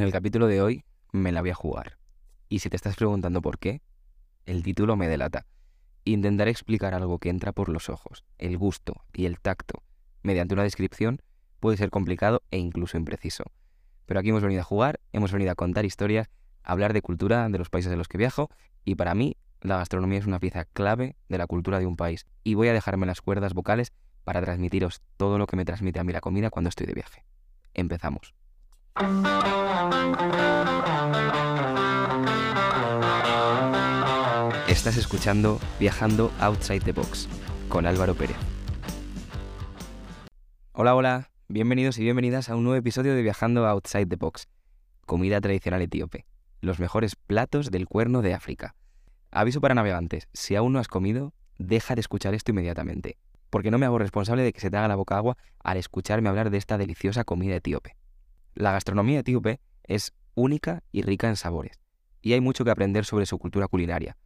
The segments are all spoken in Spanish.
En el capítulo de hoy me la voy a jugar. Y si te estás preguntando por qué, el título me delata. Intentaré explicar algo que entra por los ojos, el gusto y el tacto, mediante una descripción, puede ser complicado e incluso impreciso. Pero aquí hemos venido a jugar, hemos venido a contar historias, a hablar de cultura de los países de los que viajo, y para mí la gastronomía es una pieza clave de la cultura de un país. Y voy a dejarme las cuerdas vocales para transmitiros todo lo que me transmite a mí la comida cuando estoy de viaje. Empezamos. Estás escuchando Viajando Outside the Box con Álvaro Pérez. Hola, hola, bienvenidos y bienvenidas a un nuevo episodio de Viajando Outside the Box, comida tradicional etíope, los mejores platos del cuerno de África. Aviso para navegantes, si aún no has comido, deja de escuchar esto inmediatamente, porque no me hago responsable de que se te haga la boca agua al escucharme hablar de esta deliciosa comida etíope. La gastronomía etíope es única y rica en sabores, y hay mucho que aprender sobre su cultura culinaria.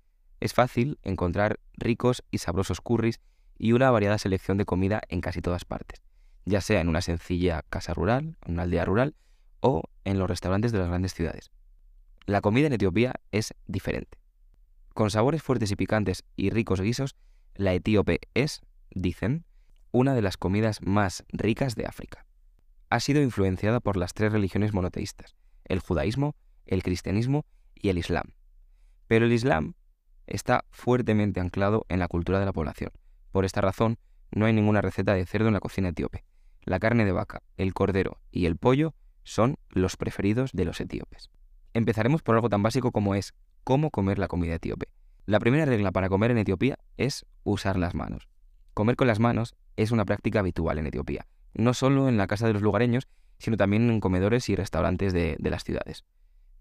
Es fácil encontrar ricos y sabrosos curries y una variada selección de comida en casi todas partes, ya sea en una sencilla casa rural, en una aldea rural o en los restaurantes de las grandes ciudades. La comida en Etiopía es diferente. Con sabores fuertes y picantes y ricos guisos, la etíope es, dicen, una de las comidas más ricas de África ha sido influenciada por las tres religiones monoteístas, el judaísmo, el cristianismo y el islam. Pero el islam está fuertemente anclado en la cultura de la población. Por esta razón, no hay ninguna receta de cerdo en la cocina etíope. La carne de vaca, el cordero y el pollo son los preferidos de los etíopes. Empezaremos por algo tan básico como es cómo comer la comida etíope. La primera regla para comer en Etiopía es usar las manos. Comer con las manos es una práctica habitual en Etiopía, no solo en la casa de los lugareños, sino también en comedores y restaurantes de, las ciudades.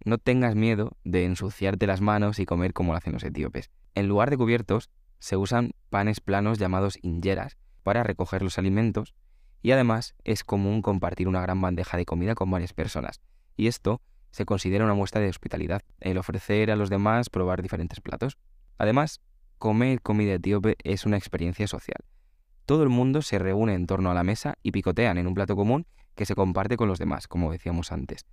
No tengas miedo de ensuciarte las manos y comer como lo hacen los etíopes. En lugar de cubiertos, se usan panes planos llamados injeras para recoger los alimentos y además es común compartir una gran bandeja de comida con varias personas. Y esto se considera una muestra de hospitalidad, el ofrecer a los demás probar diferentes platos. Además, comer comida etíope es una experiencia social todo el mundo se reúne en torno a la mesa y picotean en un plato común que se comparte con los demás, como decíamos antes.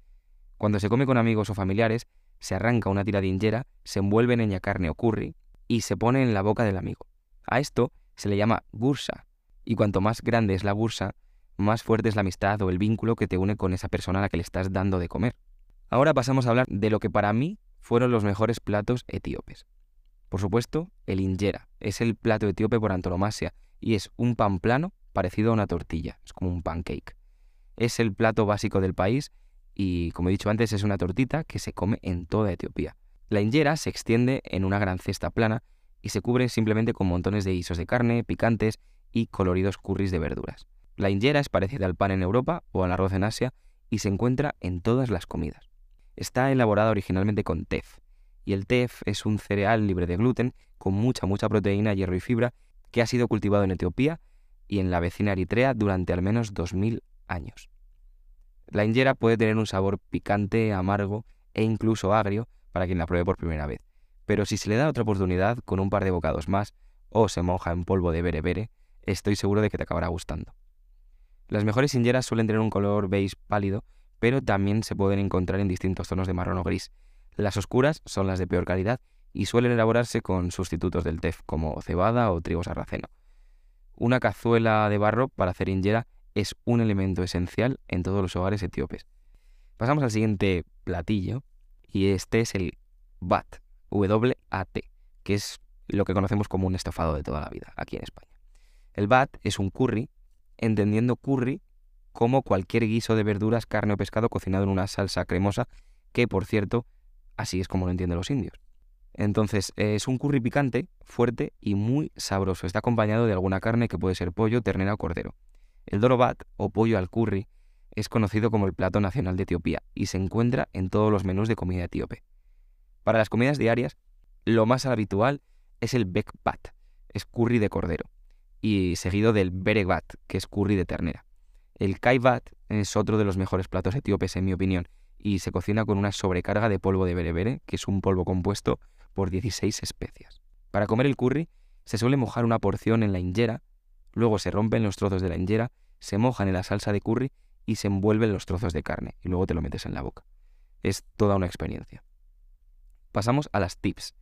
Cuando se come con amigos o familiares, se arranca una tira de injera, se envuelve en ella carne o curry y se pone en la boca del amigo. A esto se le llama bursa, y cuanto más grande es la bursa, más fuerte es la amistad o el vínculo que te une con esa persona a la que le estás dando de comer. Ahora pasamos a hablar de lo que para mí fueron los mejores platos etíopes. Por supuesto, el injera es el plato etíope por antonomasia y es un pan plano parecido a una tortilla, es como un pancake. Es el plato básico del país y, como he dicho antes, es una tortita que se come en toda Etiopía. La injera se extiende en una gran cesta plana y se cubre simplemente con montones de guisos de carne, picantes y coloridos curris de verduras. La injera es parecida al pan en Europa o al arroz en Asia y se encuentra en todas las comidas. Está elaborada originalmente con tef, y el tef es un cereal libre de gluten con mucha mucha proteína, hierro y fibra que ha sido cultivado en Etiopía y en la vecina Eritrea durante al menos 2.000 años. La injera puede tener un sabor picante, amargo e incluso agrio para quien la pruebe por primera vez, pero si se le da otra oportunidad con un par de bocados más o se moja en polvo de bere estoy seguro de que te acabará gustando. Las mejores injeras suelen tener un color beige pálido, pero también se pueden encontrar en distintos tonos de marrón o gris. Las oscuras son las de peor calidad y suelen elaborarse con sustitutos del tef como cebada o trigo sarraceno. Una cazuela de barro para hacer es un elemento esencial en todos los hogares etíopes. Pasamos al siguiente platillo y este es el bat, W-A-T, que es lo que conocemos como un estofado de toda la vida aquí en España. El bat es un curry, entendiendo curry como cualquier guiso de verduras, carne o pescado cocinado en una salsa cremosa, que por cierto, así es como lo entienden los indios. Entonces, es un curry picante, fuerte y muy sabroso. Está acompañado de alguna carne que puede ser pollo, ternera o cordero. El dorobat, o pollo al curry, es conocido como el plato nacional de Etiopía y se encuentra en todos los menús de comida etíope. Para las comidas diarias, lo más habitual es el bekbat, es curry de cordero, y seguido del berebat, que es curry de ternera. El kaibat es otro de los mejores platos etíopes en mi opinión, y se cocina con una sobrecarga de polvo de berebere, que es un polvo compuesto por 16 especias. Para comer el curry se suele mojar una porción en la injera, luego se rompen los trozos de la injera, se mojan en la salsa de curry y se envuelven los trozos de carne y luego te lo metes en la boca. es toda una experiencia. Pasamos a las tips.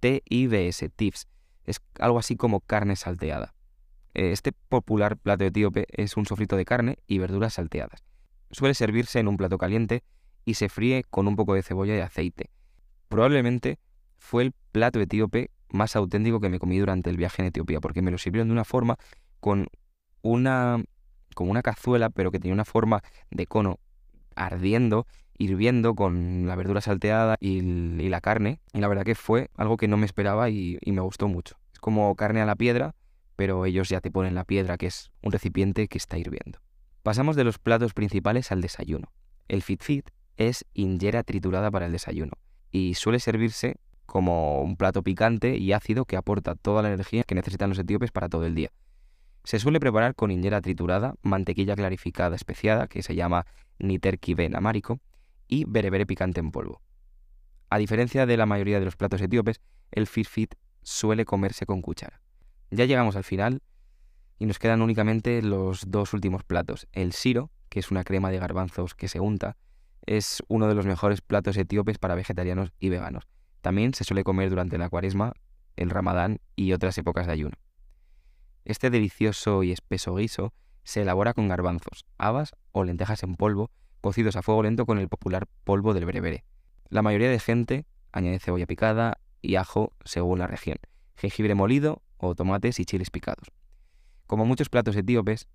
TIBS, tips. Es algo así como carne salteada. Eh, este popular plato etíope es un sofrito de carne y verduras salteadas. Suele servirse en un plato caliente y se fríe con un poco de cebolla y aceite. Probablemente fue el plato etíope más auténtico que me comí durante el viaje en Etiopía, porque me lo sirvieron de una forma con una, como una cazuela, pero que tenía una forma de cono ardiendo, hirviendo con la verdura salteada y, la carne. Y la verdad que fue algo que no me esperaba y, y me gustó mucho. Es como carne a la piedra, pero ellos ya te ponen la piedra, que es un recipiente que está hirviendo. Pasamos de los platos principales al desayuno. El fit fit es injera triturada para el desayuno y suele servirse como un plato picante y ácido que aporta toda la energía que necesitan los etíopes para todo el día. Se suele preparar con injera triturada, mantequilla clarificada especiada, que se llama niterkiben amárico, y berebere picante en polvo. A diferencia de la mayoría de los platos etíopes, el fit fit suele comerse con cuchara. Ya llegamos al final y nos quedan únicamente los dos últimos platos. El siro, que es una crema de garbanzos que se unta, es uno de los mejores platos etíopes para vegetarianos y veganos. También se suele comer durante la cuaresma, el ramadán y otras épocas de ayuno. Este delicioso y espeso guiso se elabora con garbanzos, habas o lentejas en polvo, cocidos a fuego lento con el popular polvo del berebere. La mayoría de gente añade cebolla picada y ajo según la región, jengibre molido o tomates y chiles picados. Como muchos platos etíopes,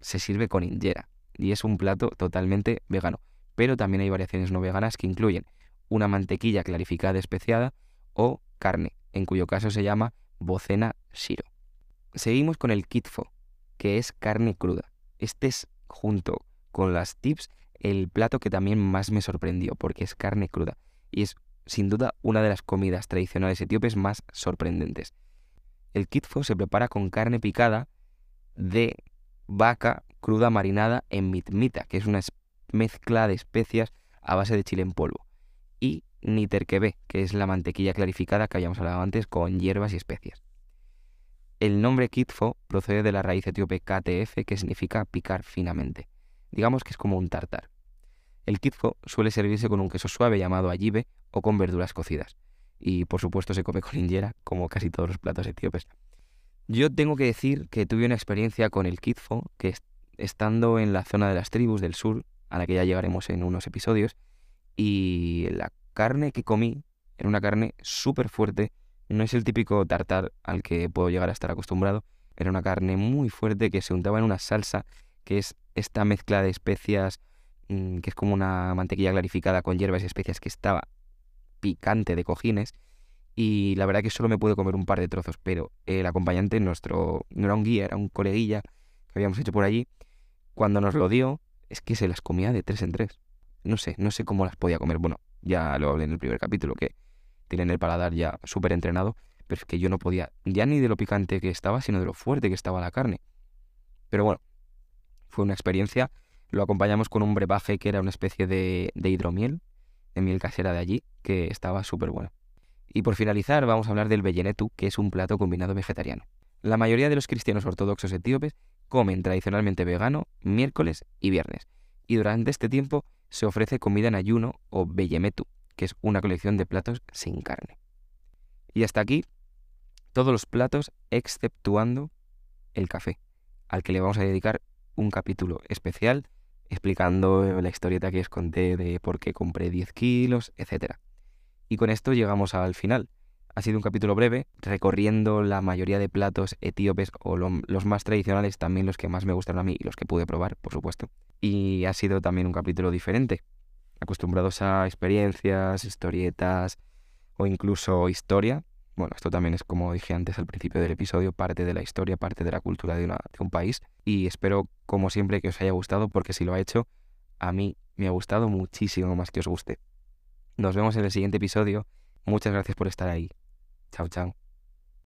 se sirve con injera y es un plato totalmente vegano, pero también hay variaciones no veganas que incluyen una mantequilla clarificada especiada o carne, en cuyo caso se llama bocena shiro. Seguimos con el kitfo, que es carne cruda. Este es, junto con las tips, el plato que también más me sorprendió, porque es carne cruda y es sin duda una de las comidas tradicionales etíopes más sorprendentes. El kitfo se prepara con carne picada de vaca cruda marinada en mitmita, que es una mezcla de especias a base de chile en polvo, y niterkebe, que es la mantequilla clarificada que habíamos hablado antes con hierbas y especias. El nombre kitfo procede de la raíz etíope KTF, que significa picar finamente. Digamos que es como un tartar. El kitfo suele servirse con un queso suave llamado ayibe o con verduras cocidas y por supuesto se come con injera, como casi todos los platos etíopes. Yo tengo que decir que tuve una experiencia con el kitfo, que estando en la zona de las tribus del sur, a la que ya llegaremos en unos episodios, y la carne que comí era una carne súper fuerte, no es el típico tartar al que puedo llegar a estar acostumbrado, era una carne muy fuerte que se untaba en una salsa, que es esta mezcla de especias, mm, que es como una mantequilla clarificada con hierbas y especias que estaba picante de cojines. Y la verdad que solo me pude comer un par de trozos, pero el acompañante nuestro no era un guía, era un coleguilla que habíamos hecho por allí. Cuando nos lo dio, es que se las comía de tres en tres. No sé, no sé cómo las podía comer. Bueno, ya lo hablé en el primer capítulo, que tienen el paladar ya súper entrenado, pero es que yo no podía ya ni de lo picante que estaba, sino de lo fuerte que estaba la carne. Pero bueno, fue una experiencia. Lo acompañamos con un brebaje que era una especie de, hidromiel, de miel casera de allí, que estaba súper bueno. Y por finalizar, vamos a hablar del bellenetu, que es un plato combinado vegetariano. La mayoría de los cristianos ortodoxos etíopes comen tradicionalmente vegano miércoles y viernes, y durante este tiempo se ofrece comida en ayuno o bellemetu, que es una colección de platos sin carne. Y hasta aquí todos los platos exceptuando el café, al que le vamos a dedicar un capítulo especial explicando la historieta que os conté de por qué compré 10 kilos, etc. Y con esto llegamos al final. Ha sido un capítulo breve, recorriendo la mayoría de platos etíopes o los más tradicionales, también los que más me gustaron a mí y los que pude probar, por supuesto. Y ha sido también un capítulo diferente, acostumbrados a experiencias, historietas o incluso historia. Bueno, esto también es, como dije antes al principio del episodio, parte de la historia, parte de la cultura de, de un país. Y espero, como siempre, que os haya gustado, porque si lo ha hecho, a mí me ha gustado muchísimo más que os guste. Nos vemos en el siguiente episodio. Muchas gracias por estar ahí. Chao, chao.